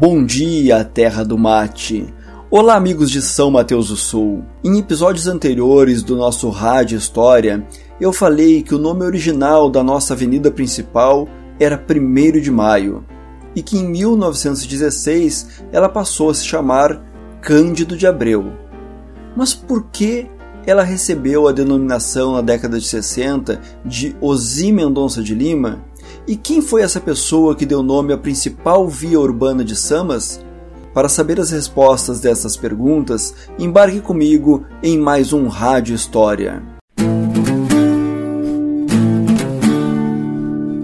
Bom dia, terra do mate. Olá, amigos de São Mateus do Sul. Em episódios anteriores do nosso Rádio História, eu falei que o nome original da nossa avenida principal era 1 de Maio e que em 1916 ela passou a se chamar Cândido de Abreu. Mas por que ela recebeu a denominação na década de 60 de Osi Mendonça de Lima e quem foi essa pessoa que deu nome à principal via urbana de Samas? Para saber as respostas dessas perguntas, embarque comigo em mais um Rádio História.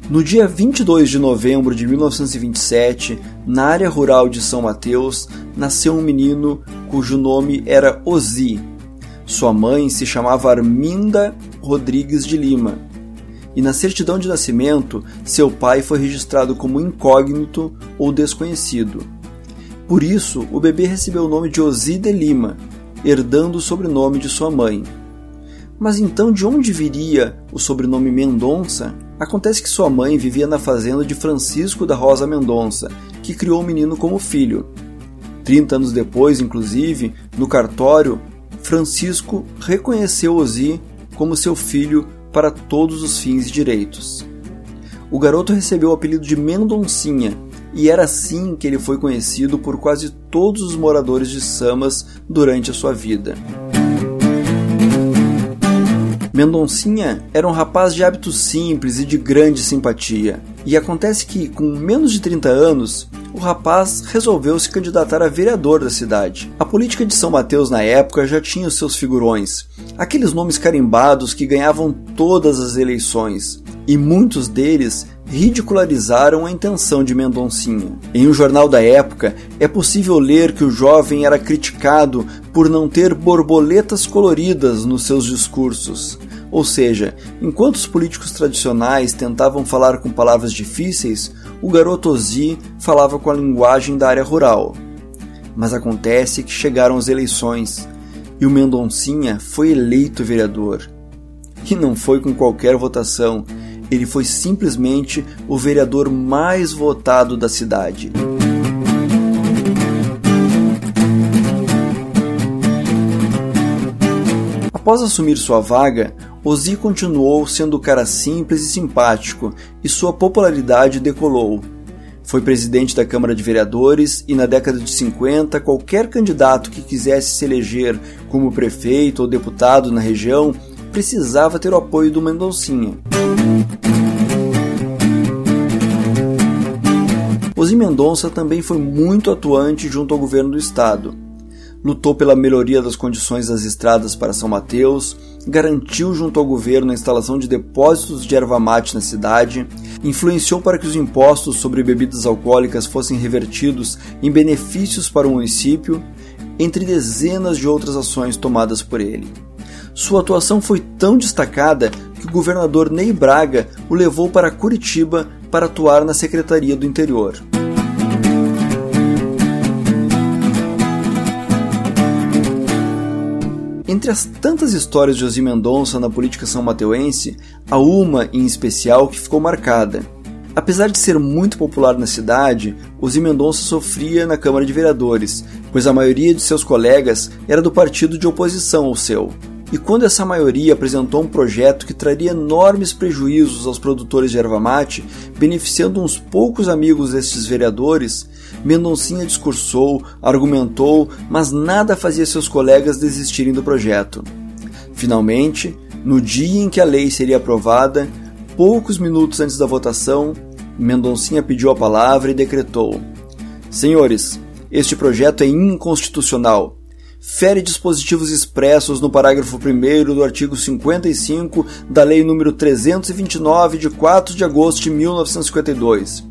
No dia 22 de novembro de 1927, na área rural de São Mateus, nasceu um menino cujo nome era Ozi. Sua mãe se chamava Arminda Rodrigues de Lima e na certidão de nascimento seu pai foi registrado como incógnito ou desconhecido. Por isso, o bebê recebeu o nome de Osi de Lima, herdando o sobrenome de sua mãe. Mas então de onde viria o sobrenome Mendonça? Acontece que sua mãe vivia na fazenda de Francisco da Rosa Mendonça, que criou o menino como filho. Trinta anos depois, inclusive, no cartório, Francisco reconheceu Osi como seu filho para todos os fins e direitos. O garoto recebeu o apelido de Mendoncinha, e era assim que ele foi conhecido por quase todos os moradores de Samas durante a sua vida. Mendoncinha era um rapaz de hábitos simples e de grande simpatia. E acontece que, com menos de 30 anos, o rapaz resolveu se candidatar a vereador da cidade. A política de São Mateus na época já tinha os seus figurões, aqueles nomes carimbados que ganhavam todas as eleições, e muitos deles ridicularizaram a intenção de Mendoncinha. Em um jornal da época, é possível ler que o jovem era criticado por não ter borboletas coloridas nos seus discursos. Ou seja, enquanto os políticos tradicionais tentavam falar com palavras difíceis, o garoto Ozi falava com a linguagem da área rural. Mas acontece que chegaram as eleições e o Mendoncinha foi eleito vereador. E não foi com qualquer votação, ele foi simplesmente o vereador mais votado da cidade. Após assumir sua vaga, Ozzy continuou sendo o cara simples e simpático, e sua popularidade decolou. Foi presidente da Câmara de Vereadores e na década de 50, qualquer candidato que quisesse se eleger como prefeito ou deputado na região precisava ter o apoio do Mendoncinha. Ozzy Mendonça também foi muito atuante junto ao governo do estado lutou pela melhoria das condições das estradas para São Mateus, garantiu junto ao governo a instalação de depósitos de erva mate na cidade, influenciou para que os impostos sobre bebidas alcoólicas fossem revertidos em benefícios para o município, entre dezenas de outras ações tomadas por ele. Sua atuação foi tão destacada que o governador Ney Braga o levou para Curitiba para atuar na Secretaria do Interior. Entre as tantas histórias de José Mendonça na política são mateuense, há uma em especial que ficou marcada. Apesar de ser muito popular na cidade, Ozzy Mendonça sofria na Câmara de Vereadores, pois a maioria de seus colegas era do partido de oposição ao seu. E quando essa maioria apresentou um projeto que traria enormes prejuízos aos produtores de erva mate, beneficiando uns poucos amigos destes vereadores, Mendoncinha discursou, argumentou, mas nada fazia seus colegas desistirem do projeto. Finalmente, no dia em que a lei seria aprovada, poucos minutos antes da votação, Mendoncinha pediu a palavra e decretou: Senhores, este projeto é inconstitucional. Fere dispositivos expressos no parágrafo 1 do artigo 55 da Lei nº 329 de 4 de agosto de 1952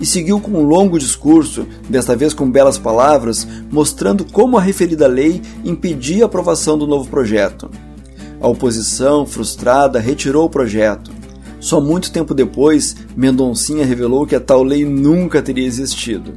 e seguiu com um longo discurso, desta vez com belas palavras, mostrando como a referida lei impedia a aprovação do novo projeto. A oposição, frustrada, retirou o projeto. Só muito tempo depois, Mendoncinha revelou que a tal lei nunca teria existido.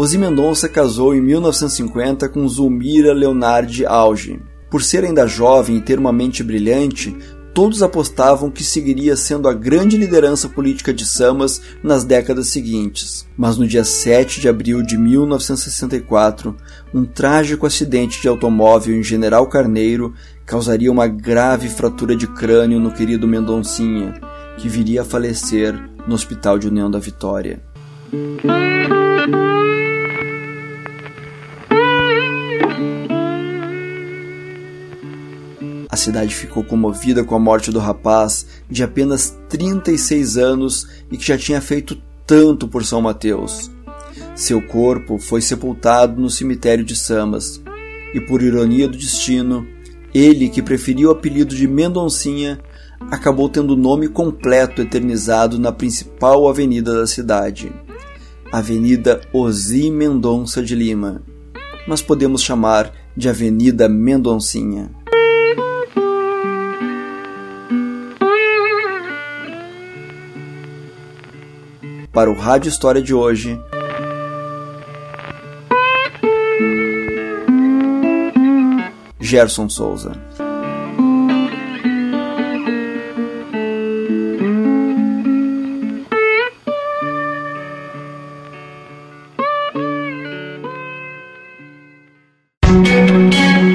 Ozzy Mendonça casou em 1950 com Zulmira Leonardi Auge. Por ser ainda jovem e ter uma mente brilhante, todos apostavam que seguiria sendo a grande liderança política de Samas nas décadas seguintes. Mas no dia 7 de abril de 1964, um trágico acidente de automóvel em General Carneiro causaria uma grave fratura de crânio no querido Mendoncinha, que viria a falecer no Hospital de União da Vitória. Cidade ficou comovida com a morte do rapaz de apenas 36 anos e que já tinha feito tanto por São Mateus. Seu corpo foi sepultado no cemitério de Samas, e por ironia do destino, ele, que preferiu o apelido de Mendoncinha, acabou tendo o nome completo eternizado na principal avenida da cidade, Avenida Osi Mendonça de Lima, mas podemos chamar de Avenida Mendoncinha. Para o Rádio História de hoje. Gerson Souza.